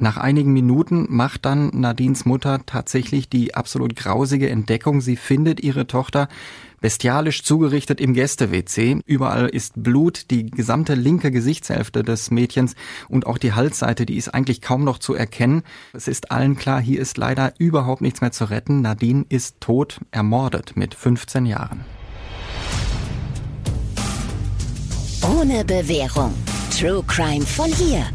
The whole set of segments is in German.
Nach einigen Minuten macht dann Nadines Mutter tatsächlich die absolut grausige Entdeckung. Sie findet ihre Tochter bestialisch zugerichtet im Gäste-WC. Überall ist Blut, die gesamte linke Gesichtshälfte des Mädchens und auch die Halsseite, die ist eigentlich kaum noch zu erkennen. Es ist allen klar, hier ist leider überhaupt nichts mehr zu retten. Nadine ist tot, ermordet mit 15 Jahren. Ohne Bewährung. True Crime von hier.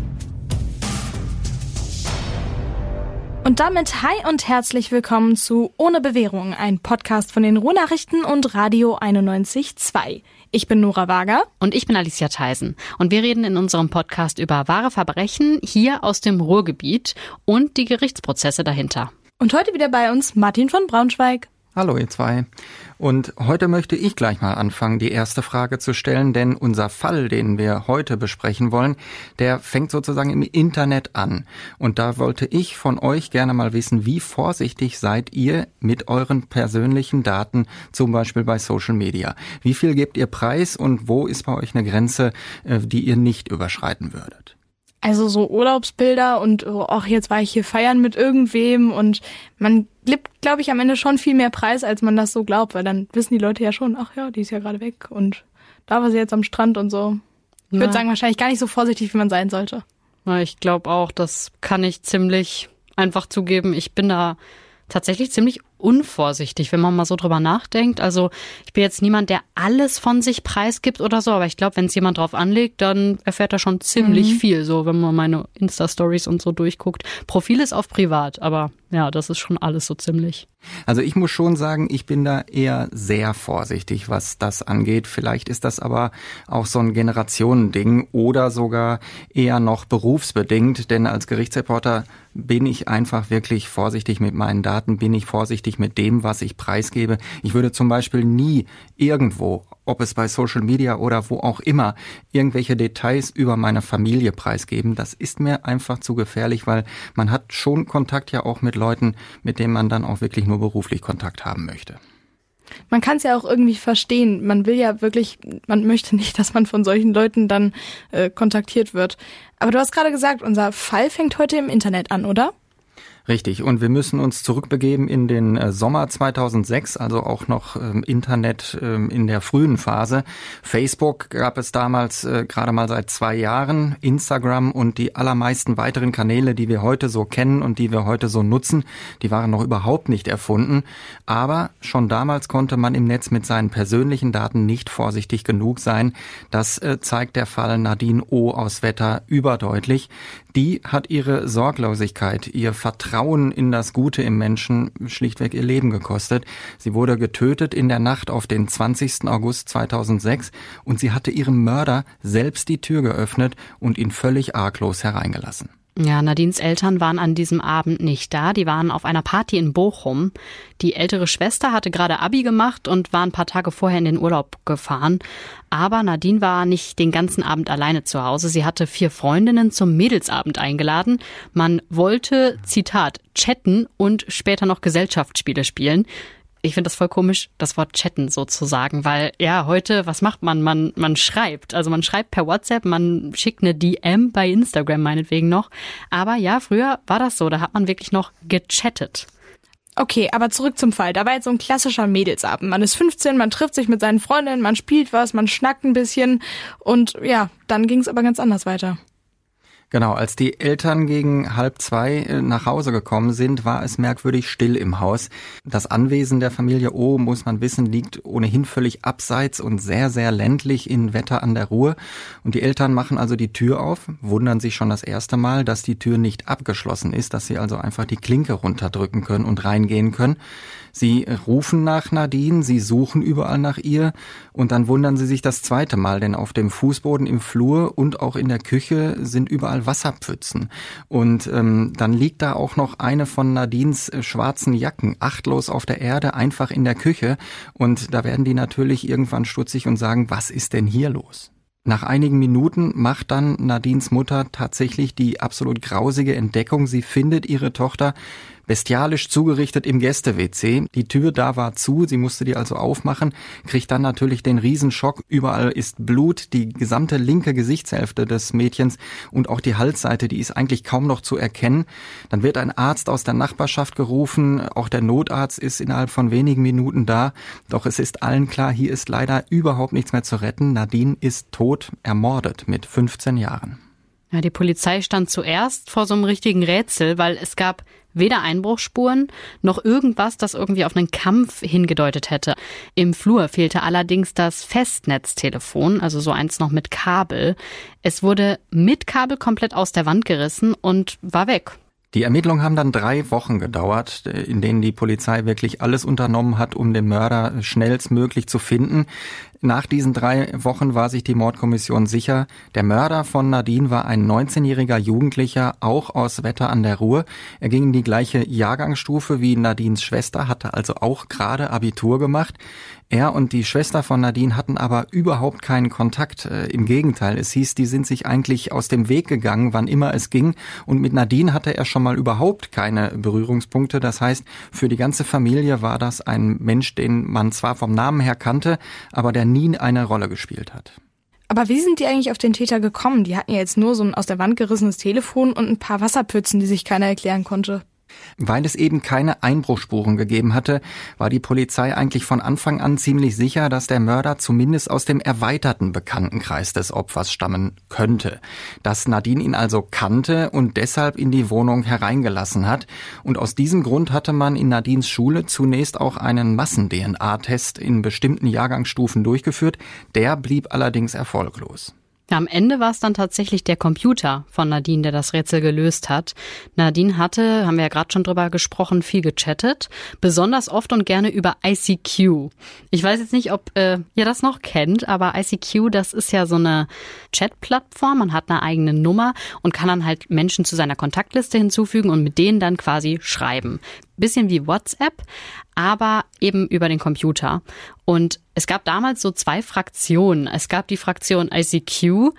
Und damit hi und herzlich willkommen zu Ohne Bewährung, ein Podcast von den Ruhrnachrichten und Radio 91.2. Ich bin Nora Wager. Und ich bin Alicia Theisen. Und wir reden in unserem Podcast über wahre Verbrechen hier aus dem Ruhrgebiet und die Gerichtsprozesse dahinter. Und heute wieder bei uns Martin von Braunschweig. Hallo ihr zwei. Und heute möchte ich gleich mal anfangen, die erste Frage zu stellen, denn unser Fall, den wir heute besprechen wollen, der fängt sozusagen im Internet an. Und da wollte ich von euch gerne mal wissen, wie vorsichtig seid ihr mit euren persönlichen Daten, zum Beispiel bei Social Media? Wie viel gebt ihr preis und wo ist bei euch eine Grenze, äh, die ihr nicht überschreiten würdet? Also so Urlaubsbilder und oh, ach, jetzt war ich hier feiern mit irgendwem und man gibt, glaube ich, am Ende schon viel mehr Preis, als man das so glaubt, weil dann wissen die Leute ja schon, ach ja, die ist ja gerade weg und da war sie jetzt am Strand und so. Ich würde sagen, wahrscheinlich gar nicht so vorsichtig, wie man sein sollte. Na, ich glaube auch, das kann ich ziemlich einfach zugeben. Ich bin da tatsächlich ziemlich unvorsichtig, wenn man mal so drüber nachdenkt. Also ich bin jetzt niemand, der alles von sich preisgibt oder so, aber ich glaube, wenn es jemand drauf anlegt, dann erfährt er schon ziemlich mhm. viel, so wenn man meine Insta-Stories und so durchguckt. Profil ist auf privat, aber ja, das ist schon alles so ziemlich. Also ich muss schon sagen, ich bin da eher sehr vorsichtig, was das angeht. Vielleicht ist das aber auch so ein Generationending oder sogar eher noch berufsbedingt, denn als Gerichtsreporter bin ich einfach wirklich vorsichtig mit meinen Daten, bin ich vorsichtig mit dem, was ich preisgebe. Ich würde zum Beispiel nie irgendwo ob es bei Social Media oder wo auch immer, irgendwelche Details über meine Familie preisgeben. Das ist mir einfach zu gefährlich, weil man hat schon Kontakt ja auch mit Leuten, mit denen man dann auch wirklich nur beruflich Kontakt haben möchte. Man kann es ja auch irgendwie verstehen. Man will ja wirklich, man möchte nicht, dass man von solchen Leuten dann äh, kontaktiert wird. Aber du hast gerade gesagt, unser Fall fängt heute im Internet an, oder? Richtig. Und wir müssen uns zurückbegeben in den äh, Sommer 2006, also auch noch ähm, Internet ähm, in der frühen Phase. Facebook gab es damals äh, gerade mal seit zwei Jahren. Instagram und die allermeisten weiteren Kanäle, die wir heute so kennen und die wir heute so nutzen, die waren noch überhaupt nicht erfunden. Aber schon damals konnte man im Netz mit seinen persönlichen Daten nicht vorsichtig genug sein. Das äh, zeigt der Fall Nadine O. aus Wetter überdeutlich. Die hat ihre Sorglosigkeit, ihr Vertrauen Vertrauen in das Gute im Menschen schlichtweg ihr Leben gekostet. Sie wurde getötet in der Nacht auf den 20. August 2006 und sie hatte ihrem Mörder selbst die Tür geöffnet und ihn völlig arglos hereingelassen. Ja, Nadines Eltern waren an diesem Abend nicht da. Die waren auf einer Party in Bochum. Die ältere Schwester hatte gerade Abi gemacht und war ein paar Tage vorher in den Urlaub gefahren. Aber Nadine war nicht den ganzen Abend alleine zu Hause. Sie hatte vier Freundinnen zum Mädelsabend eingeladen. Man wollte, Zitat, chatten und später noch Gesellschaftsspiele spielen ich finde das voll komisch, das Wort chatten sozusagen, weil ja, heute, was macht man? Man, man schreibt. Also man schreibt per WhatsApp, man schickt eine DM bei Instagram meinetwegen noch. Aber ja, früher war das so, da hat man wirklich noch gechattet. Okay, aber zurück zum Fall. Da war jetzt so ein klassischer Mädelsabend. Man ist 15, man trifft sich mit seinen Freundinnen, man spielt was, man schnackt ein bisschen und ja, dann ging es aber ganz anders weiter. Genau, als die Eltern gegen halb zwei äh, nach Hause gekommen sind, war es merkwürdig still im Haus. Das Anwesen der Familie O, muss man wissen, liegt ohnehin völlig abseits und sehr, sehr ländlich in Wetter an der Ruhr. Und die Eltern machen also die Tür auf, wundern sich schon das erste Mal, dass die Tür nicht abgeschlossen ist, dass sie also einfach die Klinke runterdrücken können und reingehen können. Sie rufen nach Nadine, sie suchen überall nach ihr und dann wundern sie sich das zweite Mal, denn auf dem Fußboden im Flur und auch in der Küche sind überall Wasserpfützen. Und ähm, dann liegt da auch noch eine von Nadines äh, schwarzen Jacken achtlos auf der Erde, einfach in der Küche. Und da werden die natürlich irgendwann stutzig und sagen, was ist denn hier los? Nach einigen Minuten macht dann Nadines Mutter tatsächlich die absolut grausige Entdeckung. Sie findet ihre Tochter bestialisch zugerichtet im Gäste-WC. Die Tür da war zu, sie musste die also aufmachen, kriegt dann natürlich den Riesenschock. Überall ist Blut, die gesamte linke Gesichtshälfte des Mädchens und auch die Halsseite, die ist eigentlich kaum noch zu erkennen. Dann wird ein Arzt aus der Nachbarschaft gerufen, auch der Notarzt ist innerhalb von wenigen Minuten da. Doch es ist allen klar, hier ist leider überhaupt nichts mehr zu retten. Nadine ist tot, ermordet mit 15 Jahren. Ja, die Polizei stand zuerst vor so einem richtigen Rätsel, weil es gab weder Einbruchsspuren noch irgendwas, das irgendwie auf einen Kampf hingedeutet hätte. Im Flur fehlte allerdings das Festnetztelefon, also so eins noch mit Kabel. Es wurde mit Kabel komplett aus der Wand gerissen und war weg. Die Ermittlungen haben dann drei Wochen gedauert, in denen die Polizei wirklich alles unternommen hat, um den Mörder schnellstmöglich zu finden. Nach diesen drei Wochen war sich die Mordkommission sicher, der Mörder von Nadine war ein 19-jähriger Jugendlicher, auch aus Wetter an der Ruhr. Er ging in die gleiche Jahrgangsstufe wie Nadines Schwester, hatte also auch gerade Abitur gemacht. Er und die Schwester von Nadine hatten aber überhaupt keinen Kontakt. Äh, Im Gegenteil, es hieß, die sind sich eigentlich aus dem Weg gegangen, wann immer es ging. Und mit Nadine hatte er schon mal überhaupt keine Berührungspunkte. Das heißt, für die ganze Familie war das ein Mensch, den man zwar vom Namen her kannte, aber der nie eine Rolle gespielt hat. Aber wie sind die eigentlich auf den Täter gekommen? Die hatten ja jetzt nur so ein aus der Wand gerissenes Telefon und ein paar Wasserpfützen, die sich keiner erklären konnte. Weil es eben keine Einbruchspuren gegeben hatte, war die Polizei eigentlich von Anfang an ziemlich sicher, dass der Mörder zumindest aus dem erweiterten Bekanntenkreis des Opfers stammen könnte. Dass Nadine ihn also kannte und deshalb in die Wohnung hereingelassen hat. Und aus diesem Grund hatte man in Nadines Schule zunächst auch einen Massen-DNA-Test in bestimmten Jahrgangsstufen durchgeführt. Der blieb allerdings erfolglos. Am Ende war es dann tatsächlich der Computer von Nadine, der das Rätsel gelöst hat. Nadine hatte, haben wir ja gerade schon drüber gesprochen, viel gechattet, besonders oft und gerne über ICQ. Ich weiß jetzt nicht, ob äh, ihr das noch kennt, aber ICQ, das ist ja so eine Chat-Plattform. Man hat eine eigene Nummer und kann dann halt Menschen zu seiner Kontaktliste hinzufügen und mit denen dann quasi schreiben bisschen wie WhatsApp, aber eben über den Computer. Und es gab damals so zwei Fraktionen. Es gab die Fraktion ICQ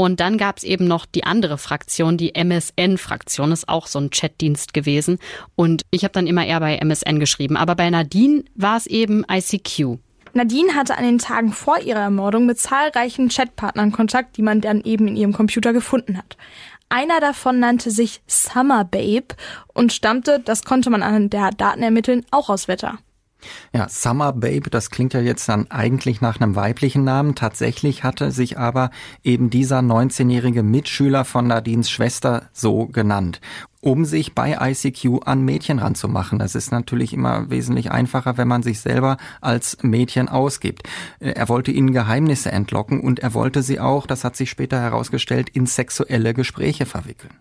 und dann gab es eben noch die andere Fraktion, die MSN-Fraktion, ist auch so ein Chatdienst gewesen. Und ich habe dann immer eher bei MSN geschrieben. Aber bei Nadine war es eben ICQ. Nadine hatte an den Tagen vor ihrer Ermordung mit zahlreichen Chatpartnern Kontakt, die man dann eben in ihrem Computer gefunden hat. Einer davon nannte sich Summer Babe und stammte, das konnte man an der Daten ermitteln, auch aus Wetter. Ja, Summer Babe, das klingt ja jetzt dann eigentlich nach einem weiblichen Namen. Tatsächlich hatte sich aber eben dieser 19-jährige Mitschüler von Nadines Schwester so genannt um sich bei ICQ an Mädchen ranzumachen. Das ist natürlich immer wesentlich einfacher, wenn man sich selber als Mädchen ausgibt. Er wollte ihnen Geheimnisse entlocken und er wollte sie auch, das hat sich später herausgestellt, in sexuelle Gespräche verwickeln.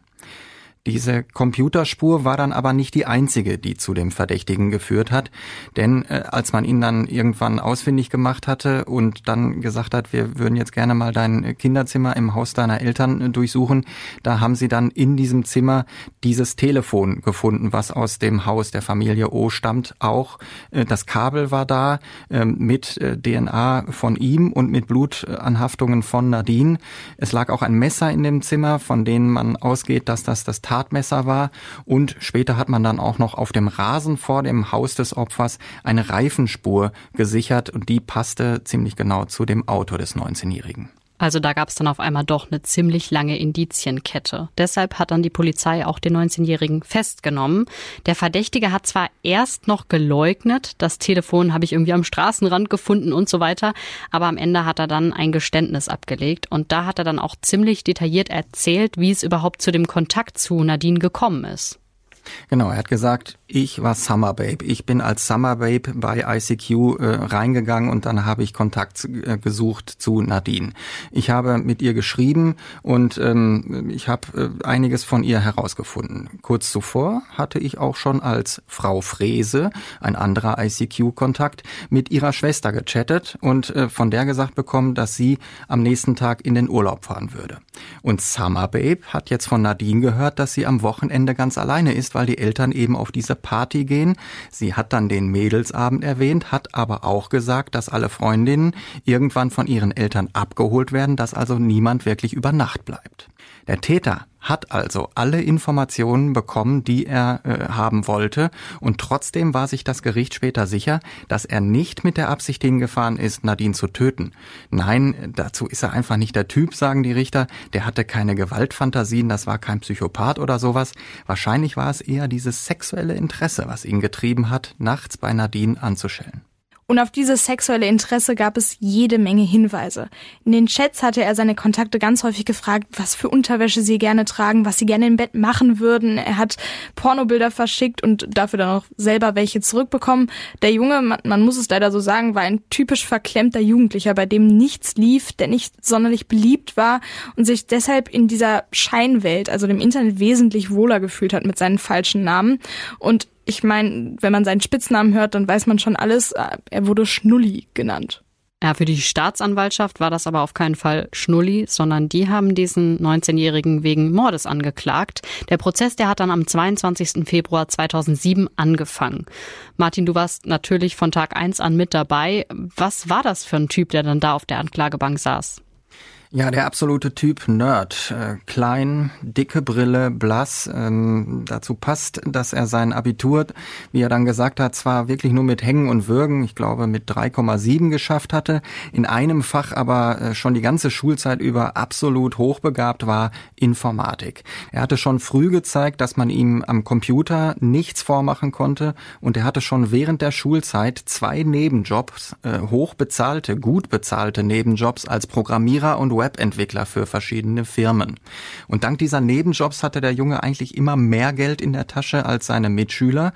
Diese Computerspur war dann aber nicht die einzige, die zu dem Verdächtigen geführt hat, denn äh, als man ihn dann irgendwann ausfindig gemacht hatte und dann gesagt hat, wir würden jetzt gerne mal dein Kinderzimmer im Haus deiner Eltern äh, durchsuchen, da haben sie dann in diesem Zimmer dieses Telefon gefunden, was aus dem Haus der Familie O stammt. Auch äh, das Kabel war da äh, mit DNA von ihm und mit Blutanhaftungen von Nadine. Es lag auch ein Messer in dem Zimmer, von dem man ausgeht, dass das das Tatmesser war und später hat man dann auch noch auf dem Rasen vor dem Haus des Opfers eine Reifenspur gesichert und die passte ziemlich genau zu dem Auto des 19-Jährigen. Also da gab es dann auf einmal doch eine ziemlich lange Indizienkette. Deshalb hat dann die Polizei auch den 19-Jährigen festgenommen. Der Verdächtige hat zwar erst noch geleugnet, das Telefon habe ich irgendwie am Straßenrand gefunden und so weiter, aber am Ende hat er dann ein Geständnis abgelegt und da hat er dann auch ziemlich detailliert erzählt, wie es überhaupt zu dem Kontakt zu Nadine gekommen ist. Genau, er hat gesagt, ich war Summer Babe. Ich bin als Summer Babe bei ICQ äh, reingegangen und dann habe ich Kontakt äh, gesucht zu Nadine. Ich habe mit ihr geschrieben und ähm, ich habe äh, einiges von ihr herausgefunden. Kurz zuvor hatte ich auch schon als Frau Frese, ein anderer ICQ-Kontakt, mit ihrer Schwester gechattet und äh, von der gesagt bekommen, dass sie am nächsten Tag in den Urlaub fahren würde. Und Summer Babe hat jetzt von Nadine gehört, dass sie am Wochenende ganz alleine ist, weil die Eltern eben auf diese Party gehen. Sie hat dann den Mädelsabend erwähnt, hat aber auch gesagt, dass alle Freundinnen irgendwann von ihren Eltern abgeholt werden, dass also niemand wirklich über Nacht bleibt. Der Täter, hat also alle Informationen bekommen, die er äh, haben wollte. Und trotzdem war sich das Gericht später sicher, dass er nicht mit der Absicht hingefahren ist, Nadine zu töten. Nein, dazu ist er einfach nicht der Typ, sagen die Richter. Der hatte keine Gewaltfantasien, das war kein Psychopath oder sowas. Wahrscheinlich war es eher dieses sexuelle Interesse, was ihn getrieben hat, nachts bei Nadine anzuschellen. Und auf dieses sexuelle Interesse gab es jede Menge Hinweise. In den Chats hatte er seine Kontakte ganz häufig gefragt, was für Unterwäsche sie gerne tragen, was sie gerne im Bett machen würden. Er hat Pornobilder verschickt und dafür dann auch selber welche zurückbekommen. Der Junge, man, man muss es leider so sagen, war ein typisch verklemmter Jugendlicher, bei dem nichts lief, der nicht sonderlich beliebt war und sich deshalb in dieser Scheinwelt, also dem Internet, wesentlich wohler gefühlt hat mit seinen falschen Namen. Und ich meine, wenn man seinen Spitznamen hört, dann weiß man schon alles. Er wurde Schnulli genannt. Ja, für die Staatsanwaltschaft war das aber auf keinen Fall Schnulli, sondern die haben diesen 19-Jährigen wegen Mordes angeklagt. Der Prozess, der hat dann am 22. Februar 2007 angefangen. Martin, du warst natürlich von Tag 1 an mit dabei. Was war das für ein Typ, der dann da auf der Anklagebank saß? Ja, der absolute Typ Nerd. Äh, klein, dicke Brille, blass. Ähm, dazu passt, dass er sein Abitur, wie er dann gesagt hat, zwar wirklich nur mit Hängen und Würgen, ich glaube mit 3,7 geschafft hatte, in einem Fach aber äh, schon die ganze Schulzeit über absolut hochbegabt war, Informatik. Er hatte schon früh gezeigt, dass man ihm am Computer nichts vormachen konnte und er hatte schon während der Schulzeit zwei Nebenjobs, äh, hochbezahlte, gut bezahlte Nebenjobs als Programmierer und Webentwickler für verschiedene Firmen. Und dank dieser Nebenjobs hatte der Junge eigentlich immer mehr Geld in der Tasche als seine Mitschüler.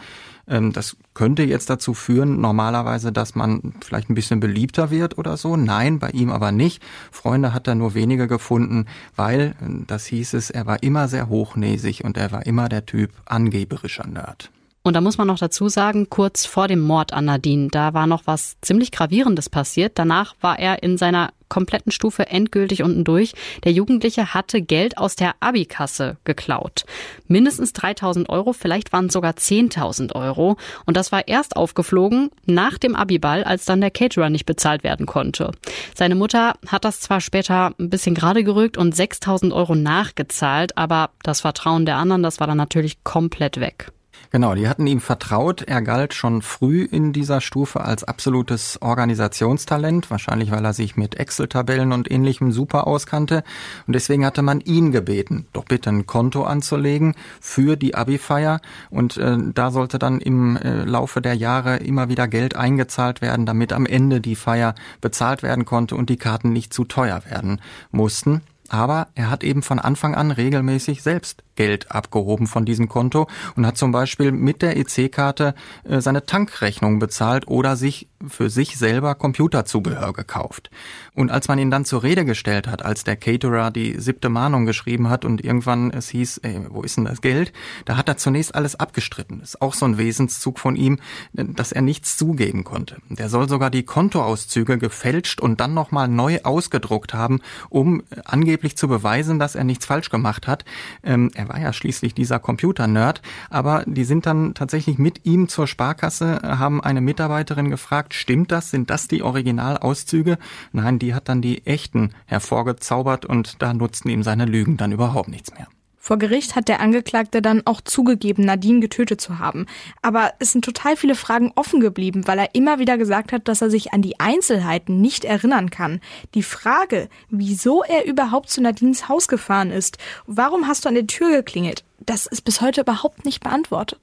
Ähm, das könnte jetzt dazu führen, normalerweise, dass man vielleicht ein bisschen beliebter wird oder so. Nein, bei ihm aber nicht. Freunde hat er nur wenige gefunden, weil, äh, das hieß es, er war immer sehr hochnäsig und er war immer der Typ angeberischer Nerd. Und da muss man noch dazu sagen, kurz vor dem Mord an Nadine, da war noch was ziemlich Gravierendes passiert. Danach war er in seiner kompletten Stufe endgültig unten durch. Der Jugendliche hatte Geld aus der Abikasse geklaut. Mindestens 3000 Euro, vielleicht waren es sogar 10.000 Euro. Und das war erst aufgeflogen nach dem Abiball, als dann der Caterer nicht bezahlt werden konnte. Seine Mutter hat das zwar später ein bisschen gerade gerückt und 6000 Euro nachgezahlt, aber das Vertrauen der anderen, das war dann natürlich komplett weg. Genau, die hatten ihm vertraut. Er galt schon früh in dieser Stufe als absolutes Organisationstalent, wahrscheinlich weil er sich mit Excel-Tabellen und ähnlichem super auskannte. Und deswegen hatte man ihn gebeten, doch bitte ein Konto anzulegen für die Abi-Feier. Und äh, da sollte dann im äh, Laufe der Jahre immer wieder Geld eingezahlt werden, damit am Ende die Feier bezahlt werden konnte und die Karten nicht zu teuer werden mussten. Aber er hat eben von Anfang an regelmäßig selbst Geld abgehoben von diesem Konto und hat zum Beispiel mit der EC-Karte äh, seine Tankrechnung bezahlt oder sich für sich selber Computerzubehör gekauft. Und als man ihn dann zur Rede gestellt hat, als der Caterer die siebte Mahnung geschrieben hat und irgendwann es hieß, ey, wo ist denn das Geld? Da hat er zunächst alles abgestritten. Das ist auch so ein Wesenszug von ihm, dass er nichts zugeben konnte. Der soll sogar die Kontoauszüge gefälscht und dann nochmal neu ausgedruckt haben, um angeblich zu beweisen, dass er nichts falsch gemacht hat. Ähm, er war ja schließlich dieser Computer-Nerd, aber die sind dann tatsächlich mit ihm zur Sparkasse, haben eine Mitarbeiterin gefragt, stimmt das? Sind das die Originalauszüge? Nein, die hat dann die echten hervorgezaubert und da nutzten ihm seine Lügen dann überhaupt nichts mehr. Vor Gericht hat der Angeklagte dann auch zugegeben, Nadine getötet zu haben. Aber es sind total viele Fragen offen geblieben, weil er immer wieder gesagt hat, dass er sich an die Einzelheiten nicht erinnern kann. Die Frage, wieso er überhaupt zu Nadines Haus gefahren ist, warum hast du an der Tür geklingelt, das ist bis heute überhaupt nicht beantwortet.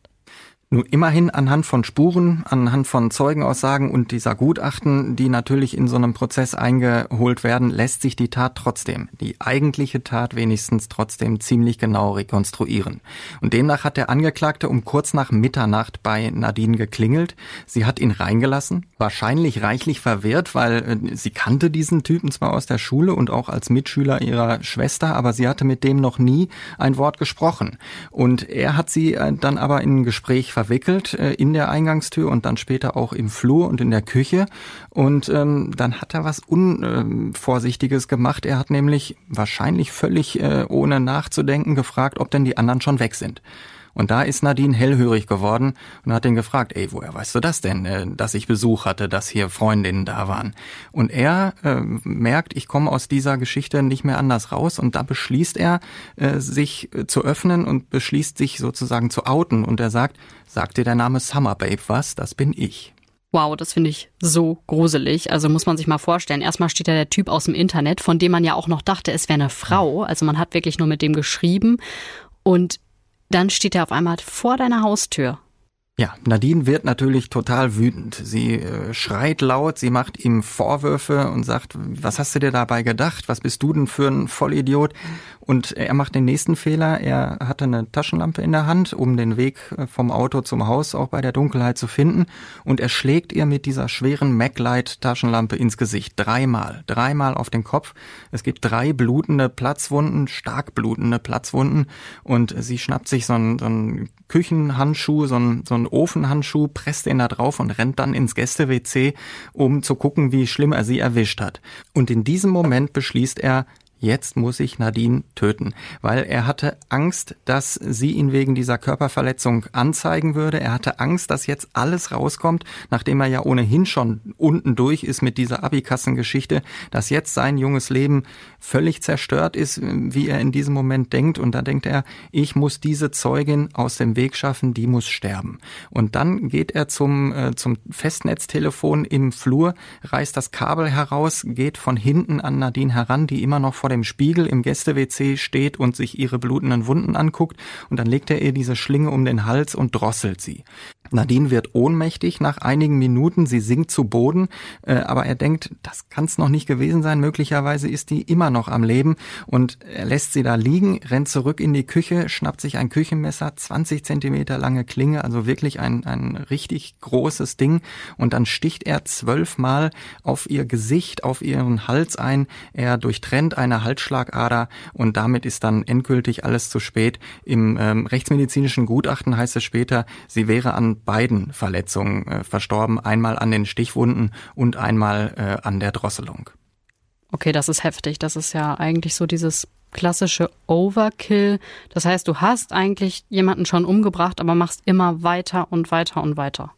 Nun immerhin anhand von Spuren, anhand von Zeugenaussagen und dieser Gutachten, die natürlich in so einem Prozess eingeholt werden, lässt sich die Tat trotzdem, die eigentliche Tat wenigstens trotzdem ziemlich genau rekonstruieren. Und demnach hat der Angeklagte um kurz nach Mitternacht bei Nadine geklingelt. Sie hat ihn reingelassen, wahrscheinlich reichlich verwirrt, weil äh, sie kannte diesen Typen zwar aus der Schule und auch als Mitschüler ihrer Schwester, aber sie hatte mit dem noch nie ein Wort gesprochen. Und er hat sie äh, dann aber in ein Gespräch verwickelt äh, in der Eingangstür und dann später auch im Flur und in der Küche. Und ähm, dann hat er was Unvorsichtiges gemacht. Er hat nämlich wahrscheinlich völlig äh, ohne nachzudenken gefragt, ob denn die anderen schon weg sind. Und da ist Nadine hellhörig geworden und hat ihn gefragt, ey, woher weißt du das denn, äh, dass ich Besuch hatte, dass hier Freundinnen da waren? Und er äh, merkt, ich komme aus dieser Geschichte nicht mehr anders raus und da beschließt er, äh, sich äh, zu öffnen und beschließt sich sozusagen zu outen und er sagt, sagt dir der Name Summer Babe was? Das bin ich. Wow, das finde ich so gruselig. Also muss man sich mal vorstellen. Erstmal steht da der Typ aus dem Internet, von dem man ja auch noch dachte, es wäre eine Frau. Also man hat wirklich nur mit dem geschrieben. Und dann steht er auf einmal vor deiner Haustür. Ja, Nadine wird natürlich total wütend. Sie äh, schreit laut, sie macht ihm Vorwürfe und sagt, was hast du dir dabei gedacht? Was bist du denn für ein Vollidiot? Und er macht den nächsten Fehler. Er hatte eine Taschenlampe in der Hand, um den Weg äh, vom Auto zum Haus auch bei der Dunkelheit zu finden. Und er schlägt ihr mit dieser schweren MacLight-Taschenlampe ins Gesicht. Dreimal. Dreimal auf den Kopf. Es gibt drei blutende Platzwunden, stark blutende Platzwunden. Und sie schnappt sich so einen, so einen Küchenhandschuh, so einen, so einen Ofenhandschuh, presst ihn da drauf und rennt dann ins Gäste-WC, um zu gucken, wie schlimm er sie erwischt hat. Und in diesem Moment beschließt er, jetzt muss ich Nadine töten, weil er hatte Angst, dass sie ihn wegen dieser Körperverletzung anzeigen würde. Er hatte Angst, dass jetzt alles rauskommt, nachdem er ja ohnehin schon unten durch ist mit dieser Abikassengeschichte, dass jetzt sein junges Leben völlig zerstört ist, wie er in diesem Moment denkt. Und da denkt er, ich muss diese Zeugin aus dem Weg schaffen, die muss sterben. Und dann geht er zum, äh, zum Festnetztelefon im Flur, reißt das Kabel heraus, geht von hinten an Nadine heran, die immer noch vor dem Spiegel im Gäste-WC steht und sich ihre blutenden Wunden anguckt und dann legt er ihr diese Schlinge um den Hals und drosselt sie. Nadine wird ohnmächtig nach einigen Minuten, sie sinkt zu Boden, äh, aber er denkt, das kann es noch nicht gewesen sein, möglicherweise ist die immer noch am Leben und er lässt sie da liegen, rennt zurück in die Küche, schnappt sich ein Küchenmesser, 20 Zentimeter lange Klinge, also wirklich ein, ein richtig großes Ding und dann sticht er zwölfmal auf ihr Gesicht, auf ihren Hals ein, er durchtrennt eine Halsschlagader und damit ist dann endgültig alles zu spät. Im ähm, rechtsmedizinischen Gutachten heißt es später, sie wäre an beiden Verletzungen äh, verstorben, einmal an den Stichwunden und einmal äh, an der Drosselung. Okay, das ist heftig. Das ist ja eigentlich so dieses klassische Overkill. Das heißt, du hast eigentlich jemanden schon umgebracht, aber machst immer weiter und weiter und weiter.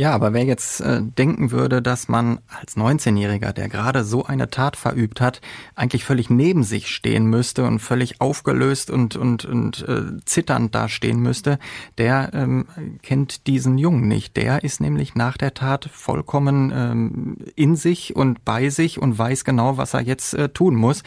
Ja, aber wer jetzt äh, denken würde, dass man als 19-Jähriger, der gerade so eine Tat verübt hat, eigentlich völlig neben sich stehen müsste und völlig aufgelöst und und und äh, zitternd dastehen müsste, der ähm, kennt diesen Jungen nicht. Der ist nämlich nach der Tat vollkommen ähm, in sich und bei sich und weiß genau, was er jetzt äh, tun muss.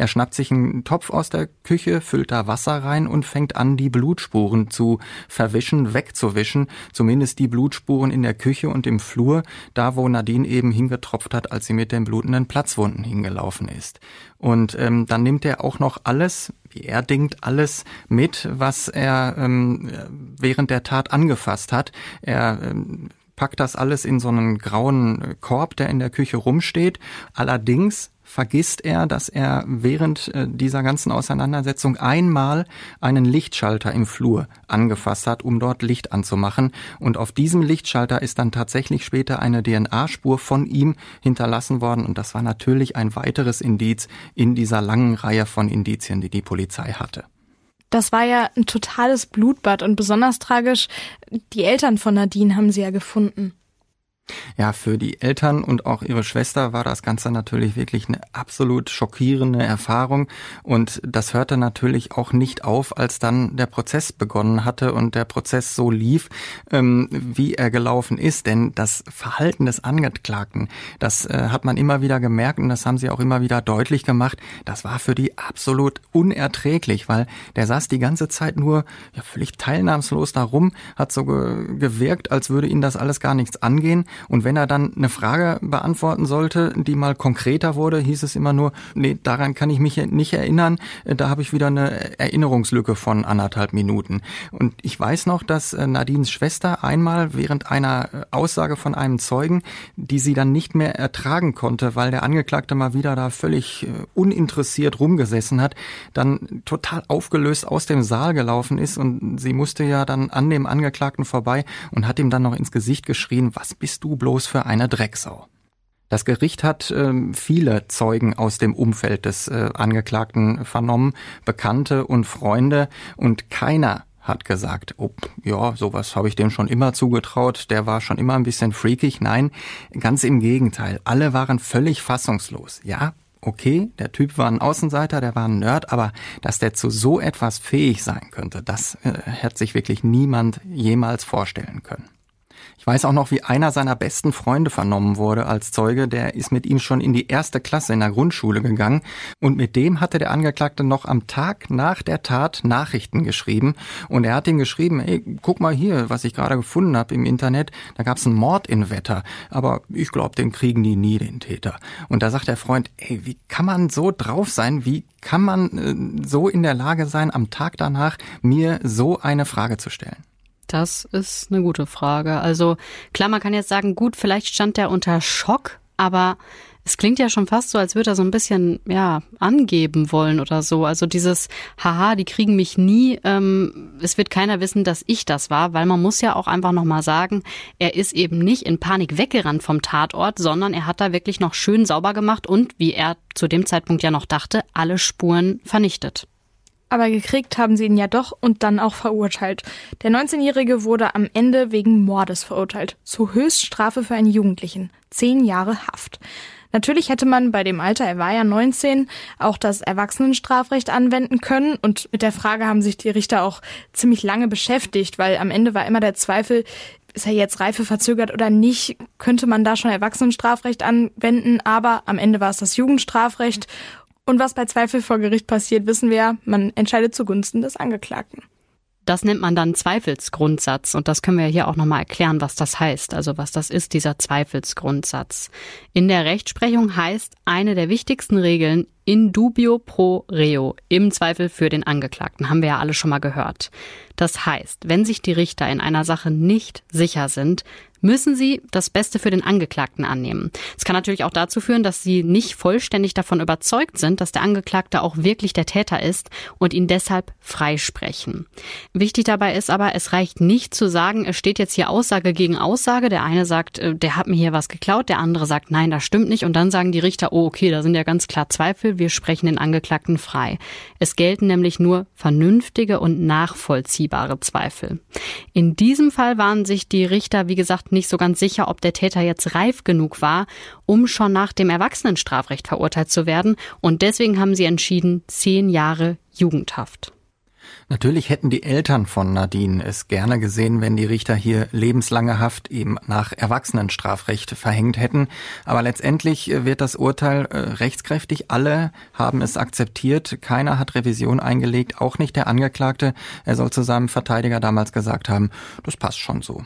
Er schnappt sich einen Topf aus der Küche, füllt da Wasser rein und fängt an, die Blutspuren zu verwischen, wegzuwischen. Zumindest die Blutspuren in der Küche und im Flur, da wo Nadine eben hingetropft hat, als sie mit den blutenden Platzwunden hingelaufen ist. Und ähm, dann nimmt er auch noch alles, wie er denkt, alles mit, was er ähm, während der Tat angefasst hat. Er ähm, packt das alles in so einen grauen Korb, der in der Küche rumsteht. Allerdings vergisst er, dass er während äh, dieser ganzen Auseinandersetzung einmal einen Lichtschalter im Flur angefasst hat, um dort Licht anzumachen. Und auf diesem Lichtschalter ist dann tatsächlich später eine DNA-Spur von ihm hinterlassen worden. Und das war natürlich ein weiteres Indiz in dieser langen Reihe von Indizien, die die Polizei hatte. Das war ja ein totales Blutbad und besonders tragisch, die Eltern von Nadine haben sie ja gefunden. Ja, für die Eltern und auch ihre Schwester war das Ganze natürlich wirklich eine absolut schockierende Erfahrung. Und das hörte natürlich auch nicht auf, als dann der Prozess begonnen hatte und der Prozess so lief, ähm, wie er gelaufen ist. Denn das Verhalten des Angeklagten, das äh, hat man immer wieder gemerkt und das haben sie auch immer wieder deutlich gemacht. Das war für die absolut unerträglich, weil der saß die ganze Zeit nur ja, völlig teilnahmslos darum, hat so ge gewirkt, als würde ihn das alles gar nichts angehen. Und wenn er dann eine Frage beantworten sollte, die mal konkreter wurde, hieß es immer nur, nee, daran kann ich mich nicht erinnern, äh, da habe ich wieder eine Erinnerungslücke von anderthalb Minuten. Und ich weiß noch, dass äh, Nadines Schwester einmal während einer äh, Aussage von einem Zeugen, die sie dann nicht mehr ertragen konnte, weil der Angeklagte mal wieder da völlig uninteressiert rumgesessen hat, dann total aufgelöst aus dem Saal gelaufen ist und sie musste ja dann an dem Angeklagten vorbei und hat ihm dann noch ins Gesicht geschrien, was bist du bloß für eine Drecksau? Das Gericht hat äh, viele Zeugen aus dem Umfeld des äh, Angeklagten vernommen, Bekannte und Freunde, und keiner hat gesagt, oh, ja, sowas habe ich dem schon immer zugetraut, der war schon immer ein bisschen freakig. Nein, ganz im Gegenteil. Alle waren völlig fassungslos. Ja, okay, der Typ war ein Außenseiter, der war ein Nerd, aber dass der zu so etwas fähig sein könnte, das äh, hat sich wirklich niemand jemals vorstellen können. Ich weiß auch noch, wie einer seiner besten Freunde vernommen wurde als Zeuge. Der ist mit ihm schon in die erste Klasse in der Grundschule gegangen. Und mit dem hatte der Angeklagte noch am Tag nach der Tat Nachrichten geschrieben. Und er hat ihm geschrieben, ey, guck mal hier, was ich gerade gefunden habe im Internet. Da gab es einen Mord in Wetter. Aber ich glaube, den kriegen die nie, den Täter. Und da sagt der Freund, ey, wie kann man so drauf sein? Wie kann man äh, so in der Lage sein, am Tag danach mir so eine Frage zu stellen? Das ist eine gute Frage. Also klar, man kann jetzt sagen, gut, vielleicht stand der unter Schock, aber es klingt ja schon fast so, als würde er so ein bisschen, ja, angeben wollen oder so. Also dieses, haha, die kriegen mich nie, ähm, es wird keiner wissen, dass ich das war, weil man muss ja auch einfach nochmal sagen, er ist eben nicht in Panik weggerannt vom Tatort, sondern er hat da wirklich noch schön sauber gemacht und, wie er zu dem Zeitpunkt ja noch dachte, alle Spuren vernichtet. Aber gekriegt haben sie ihn ja doch und dann auch verurteilt. Der 19-Jährige wurde am Ende wegen Mordes verurteilt. Zur Höchststrafe für einen Jugendlichen. Zehn Jahre Haft. Natürlich hätte man bei dem Alter, er war ja 19, auch das Erwachsenenstrafrecht anwenden können. Und mit der Frage haben sich die Richter auch ziemlich lange beschäftigt, weil am Ende war immer der Zweifel, ist er jetzt reife verzögert oder nicht, könnte man da schon Erwachsenenstrafrecht anwenden, aber am Ende war es das Jugendstrafrecht und was bei Zweifel vor Gericht passiert, wissen wir, man entscheidet zugunsten des Angeklagten. Das nennt man dann Zweifelsgrundsatz und das können wir hier auch nochmal erklären, was das heißt, also was das ist, dieser Zweifelsgrundsatz. In der Rechtsprechung heißt eine der wichtigsten Regeln in dubio pro reo, im Zweifel für den Angeklagten, haben wir ja alle schon mal gehört. Das heißt, wenn sich die Richter in einer Sache nicht sicher sind, müssen sie das Beste für den Angeklagten annehmen. Es kann natürlich auch dazu führen, dass sie nicht vollständig davon überzeugt sind, dass der Angeklagte auch wirklich der Täter ist und ihn deshalb freisprechen. Wichtig dabei ist aber, es reicht nicht zu sagen, es steht jetzt hier Aussage gegen Aussage. Der eine sagt, äh, der hat mir hier was geklaut, der andere sagt, nein, das stimmt nicht. Und dann sagen die Richter, oh, okay, da sind ja ganz klar Zweifel, wir sprechen den Angeklagten frei. Es gelten nämlich nur vernünftige und nachvollziehbare Zweifel. In diesem Fall waren sich die Richter, wie gesagt, nicht so ganz sicher, ob der Täter jetzt reif genug war, um schon nach dem Erwachsenenstrafrecht verurteilt zu werden. Und deswegen haben sie entschieden, zehn Jahre Jugendhaft. Natürlich hätten die Eltern von Nadine es gerne gesehen, wenn die Richter hier lebenslange Haft eben nach Erwachsenenstrafrecht verhängt hätten. Aber letztendlich wird das Urteil äh, rechtskräftig. Alle haben es akzeptiert. Keiner hat Revision eingelegt, auch nicht der Angeklagte. Er soll zu seinem Verteidiger damals gesagt haben, das passt schon so.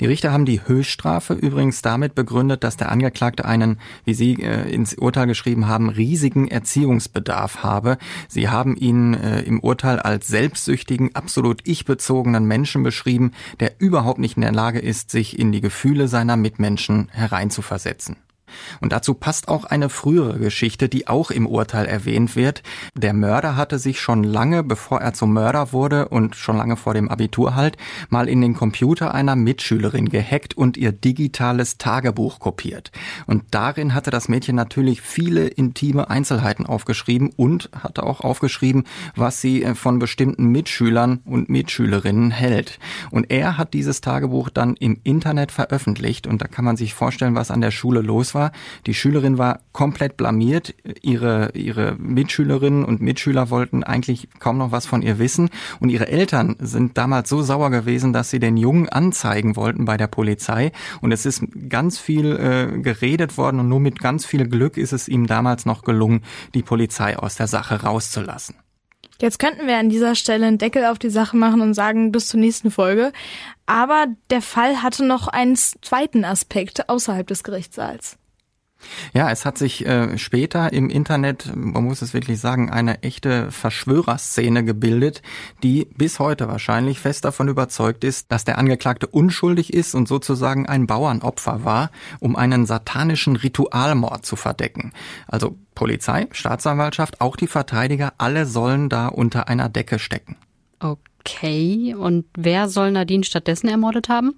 Die Richter haben die Höchststrafe übrigens damit begründet, dass der Angeklagte einen, wie Sie äh, ins Urteil geschrieben haben, riesigen Erziehungsbedarf habe. Sie haben ihn äh, im Urteil als selbstsüchtigen, absolut ich-bezogenen Menschen beschrieben, der überhaupt nicht in der Lage ist, sich in die Gefühle seiner Mitmenschen hereinzuversetzen. Und dazu passt auch eine frühere Geschichte, die auch im Urteil erwähnt wird. Der Mörder hatte sich schon lange, bevor er zum Mörder wurde und schon lange vor dem Abitur halt, mal in den Computer einer Mitschülerin gehackt und ihr digitales Tagebuch kopiert. Und darin hatte das Mädchen natürlich viele intime Einzelheiten aufgeschrieben und hatte auch aufgeschrieben, was sie äh, von bestimmten Mitschülern und Mitschülerinnen hält. Und er hat dieses Tagebuch dann im Internet veröffentlicht und da kann man sich vorstellen, was an der Schule los war war. Die Schülerin war komplett blamiert. Ihre, ihre Mitschülerinnen und Mitschüler wollten eigentlich kaum noch was von ihr wissen. Und ihre Eltern sind damals so sauer gewesen, dass sie den Jungen anzeigen wollten bei der Polizei. Und es ist ganz viel äh, geredet worden und nur mit ganz viel Glück ist es ihm damals noch gelungen, die Polizei aus der Sache rauszulassen. Jetzt könnten wir an dieser Stelle einen Deckel auf die Sache machen und sagen bis zur nächsten Folge. Aber der Fall hatte noch einen zweiten Aspekt außerhalb des Gerichtssaals. Ja, es hat sich äh, später im Internet, man muss es wirklich sagen, eine echte Verschwörerszene gebildet, die bis heute wahrscheinlich fest davon überzeugt ist, dass der Angeklagte unschuldig ist und sozusagen ein Bauernopfer war, um einen satanischen Ritualmord zu verdecken. Also Polizei, Staatsanwaltschaft, auch die Verteidiger, alle sollen da unter einer Decke stecken. Okay, und wer soll Nadine stattdessen ermordet haben?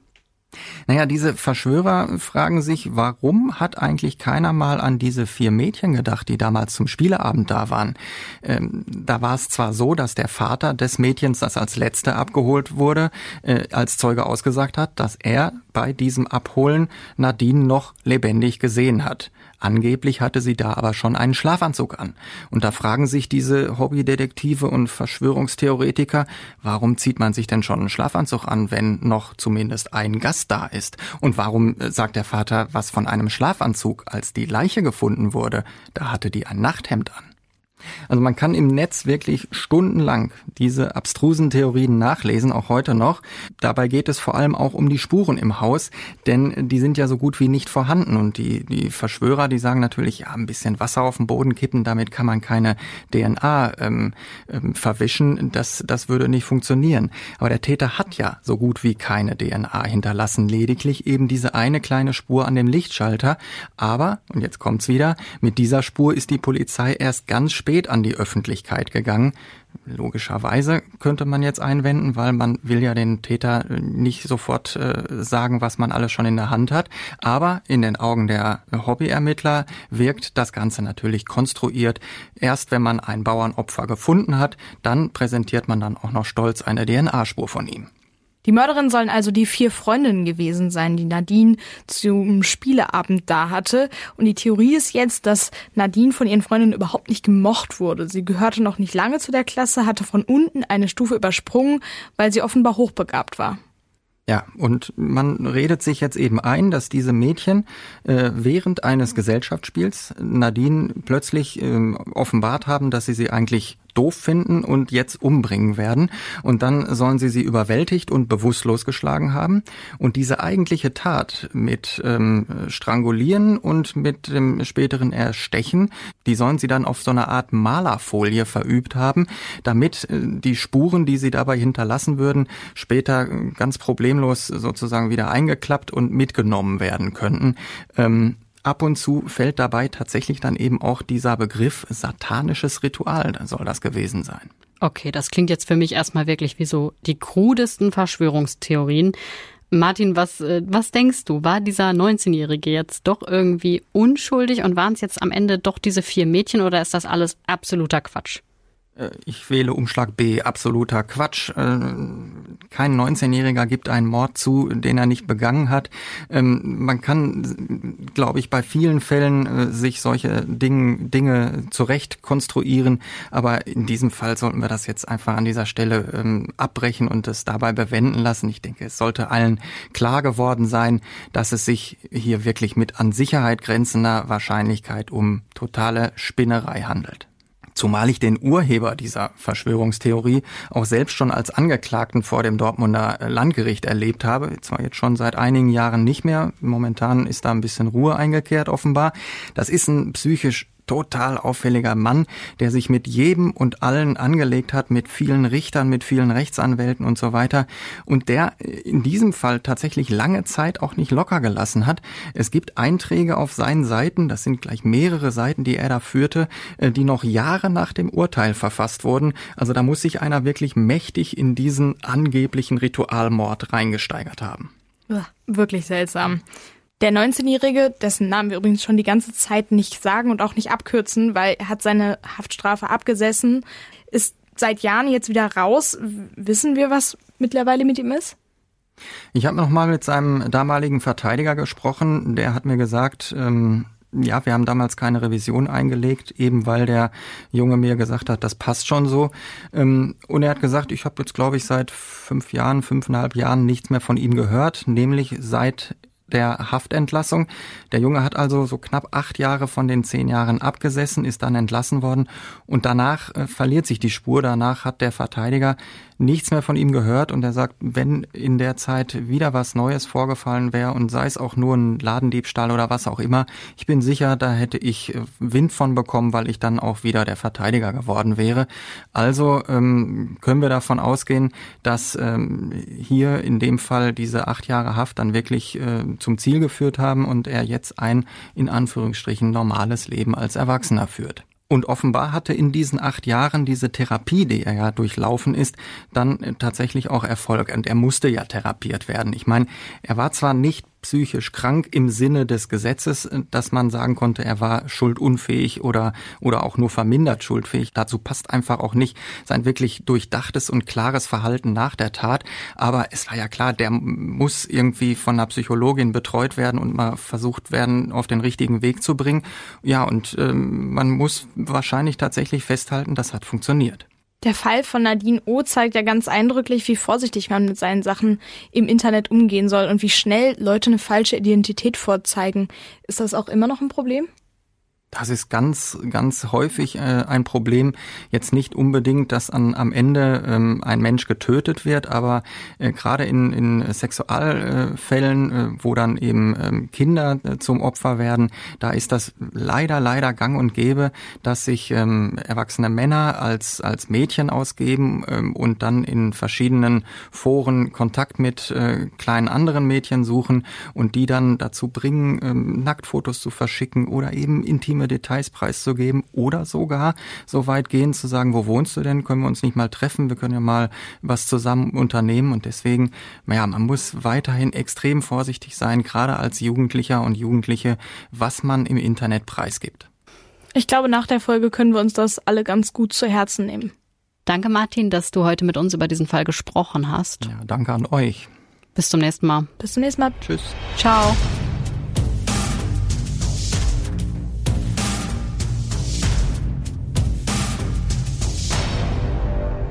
Naja, diese Verschwörer fragen sich, warum hat eigentlich keiner mal an diese vier Mädchen gedacht, die damals zum Spieleabend da waren? Ähm, da war es zwar so, dass der Vater des Mädchens, das als letzte abgeholt wurde, äh, als Zeuge ausgesagt hat, dass er bei diesem Abholen Nadine noch lebendig gesehen hat. Angeblich hatte sie da aber schon einen Schlafanzug an. Und da fragen sich diese Hobbydetektive und Verschwörungstheoretiker, warum zieht man sich denn schon einen Schlafanzug an, wenn noch zumindest ein Gast da ist? Und warum äh, sagt der Vater was von einem Schlafanzug, als die Leiche gefunden wurde? Da hatte die ein Nachthemd an. Also man kann im Netz wirklich stundenlang diese abstrusen Theorien nachlesen, auch heute noch. Dabei geht es vor allem auch um die Spuren im Haus, denn die sind ja so gut wie nicht vorhanden. Und die, die Verschwörer, die sagen natürlich, ja, ein bisschen Wasser auf den Boden kippen, damit kann man keine DNA ähm, ähm, verwischen. Das, das würde nicht funktionieren. Aber der Täter hat ja so gut wie keine DNA hinterlassen, lediglich eben diese eine kleine Spur an dem Lichtschalter. Aber, und jetzt kommt's wieder, mit dieser Spur ist die Polizei erst ganz spät an die Öffentlichkeit gegangen. Logischerweise könnte man jetzt einwenden, weil man will ja den Täter nicht sofort äh, sagen, was man alles schon in der Hand hat. Aber in den Augen der Hobbyermittler wirkt das Ganze natürlich konstruiert. Erst wenn man ein Bauernopfer gefunden hat, dann präsentiert man dann auch noch stolz eine DNA-Spur von ihm. Die Mörderin sollen also die vier Freundinnen gewesen sein, die Nadine zum Spieleabend da hatte. Und die Theorie ist jetzt, dass Nadine von ihren Freundinnen überhaupt nicht gemocht wurde. Sie gehörte noch nicht lange zu der Klasse, hatte von unten eine Stufe übersprungen, weil sie offenbar hochbegabt war. Ja, und man redet sich jetzt eben ein, dass diese Mädchen äh, während eines Gesellschaftsspiels Nadine plötzlich äh, offenbart haben, dass sie sie eigentlich doof finden und jetzt umbringen werden. Und dann sollen sie sie überwältigt und bewusstlos geschlagen haben. Und diese eigentliche Tat mit ähm, Strangulieren und mit dem späteren Erstechen, die sollen sie dann auf so einer Art Malerfolie verübt haben, damit äh, die Spuren, die sie dabei hinterlassen würden, später ganz problemlos sozusagen wieder eingeklappt und mitgenommen werden könnten. Ähm, ab und zu fällt dabei tatsächlich dann eben auch dieser Begriff satanisches Ritual, soll das gewesen sein. Okay, das klingt jetzt für mich erstmal wirklich wie so die krudesten Verschwörungstheorien. Martin, was, äh, was denkst du? War dieser 19-Jährige jetzt doch irgendwie unschuldig und waren es jetzt am Ende doch diese vier Mädchen oder ist das alles absoluter Quatsch? Äh, ich wähle Umschlag B, absoluter Quatsch. Äh, kein 19-Jähriger gibt einen Mord zu, den er nicht begangen hat. Ähm, man kann, glaube ich, bei vielen Fällen äh, sich solche Dinge, Dinge zurecht konstruieren, aber in diesem Fall sollten wir das jetzt einfach an dieser Stelle ähm, abbrechen und es dabei bewenden lassen. Ich denke, es sollte allen klar geworden sein, dass es sich hier wirklich mit an Sicherheit grenzender Wahrscheinlichkeit um totale Spinnerei handelt. Zumal ich den Urheber dieser Verschwörungstheorie auch selbst schon als Angeklagten vor dem Dortmunder Landgericht erlebt habe. Zwar jetzt schon seit einigen Jahren nicht mehr. Momentan ist da ein bisschen Ruhe eingekehrt offenbar. Das ist ein psychisch total auffälliger Mann, der sich mit jedem und allen angelegt hat, mit vielen Richtern, mit vielen Rechtsanwälten und so weiter. Und der in diesem Fall tatsächlich lange Zeit auch nicht locker gelassen hat. Es gibt Einträge auf seinen Seiten, das sind gleich mehrere Seiten, die er da führte, äh, die noch Jahre nach dem Urteil verfasst wurden. Also da muss sich einer wirklich mächtig in diesen angeblichen Ritualmord reingesteigert haben. Wirklich seltsam. Der 19-Jährige, dessen Namen wir übrigens schon die ganze Zeit nicht sagen und auch nicht abkürzen, weil er hat seine Haftstrafe abgesessen, ist seit Jahren jetzt wieder raus. Wissen wir, was mittlerweile mit ihm ist? Ich habe noch mal mit seinem damaligen Verteidiger gesprochen. Der hat mir gesagt, ähm, ja, wir haben damals keine Revision eingelegt, eben weil der Junge mir gesagt hat, das passt schon so. Ähm, und er hat gesagt, ich habe jetzt, glaube ich, seit fünf Jahren, fünfeinhalb Jahren nichts mehr von ihm gehört, nämlich seit der Haftentlassung. Der Junge hat also so knapp acht Jahre von den zehn Jahren abgesessen, ist dann entlassen worden und danach äh, verliert sich die Spur. Danach hat der Verteidiger nichts mehr von ihm gehört und er sagt, wenn in der Zeit wieder was Neues vorgefallen wäre und sei es auch nur ein Ladendiebstahl oder was auch immer, ich bin sicher, da hätte ich äh, Wind von bekommen, weil ich dann auch wieder der Verteidiger geworden wäre. Also ähm, können wir davon ausgehen, dass ähm, hier in dem Fall diese acht Jahre Haft dann wirklich äh, zum Ziel geführt haben und er jetzt ein in Anführungsstrichen normales Leben als Erwachsener führt. Und offenbar hatte in diesen acht Jahren diese Therapie, die er ja durchlaufen ist, dann tatsächlich auch Erfolg. Und er musste ja therapiert werden. Ich meine, er war zwar nicht psychisch krank im Sinne des Gesetzes, dass man sagen konnte, er war schuldunfähig oder, oder auch nur vermindert schuldfähig. Dazu passt einfach auch nicht sein wirklich durchdachtes und klares Verhalten nach der Tat. Aber es war ja klar, der muss irgendwie von einer Psychologin betreut werden und mal versucht werden, auf den richtigen Weg zu bringen. Ja, und ähm, man muss wahrscheinlich tatsächlich festhalten, das hat funktioniert. Der Fall von Nadine O zeigt ja ganz eindrücklich, wie vorsichtig man mit seinen Sachen im Internet umgehen soll und wie schnell Leute eine falsche Identität vorzeigen. Ist das auch immer noch ein Problem? Das ist ganz, ganz häufig äh, ein Problem. Jetzt nicht unbedingt, dass an, am Ende ähm, ein Mensch getötet wird, aber äh, gerade in, in Sexualfällen, äh, wo dann eben ähm, Kinder äh, zum Opfer werden, da ist das leider, leider gang und gäbe, dass sich ähm, erwachsene Männer als, als Mädchen ausgeben ähm, und dann in verschiedenen Foren Kontakt mit äh, kleinen anderen Mädchen suchen und die dann dazu bringen, ähm, Nacktfotos zu verschicken oder eben intim intime Details preiszugeben oder sogar so weit gehen zu sagen, wo wohnst du denn? Können wir uns nicht mal treffen? Wir können ja mal was zusammen unternehmen und deswegen, naja, man muss weiterhin extrem vorsichtig sein, gerade als Jugendlicher und Jugendliche, was man im Internet preisgibt. Ich glaube, nach der Folge können wir uns das alle ganz gut zu Herzen nehmen. Danke, Martin, dass du heute mit uns über diesen Fall gesprochen hast. Ja, danke an euch. Bis zum nächsten Mal. Bis zum nächsten Mal. Tschüss. Ciao.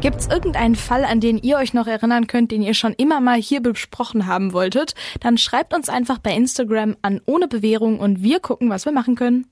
Gibt es irgendeinen Fall, an den ihr euch noch erinnern könnt, den ihr schon immer mal hier besprochen haben wolltet? Dann schreibt uns einfach bei Instagram an ohne Bewährung und wir gucken, was wir machen können.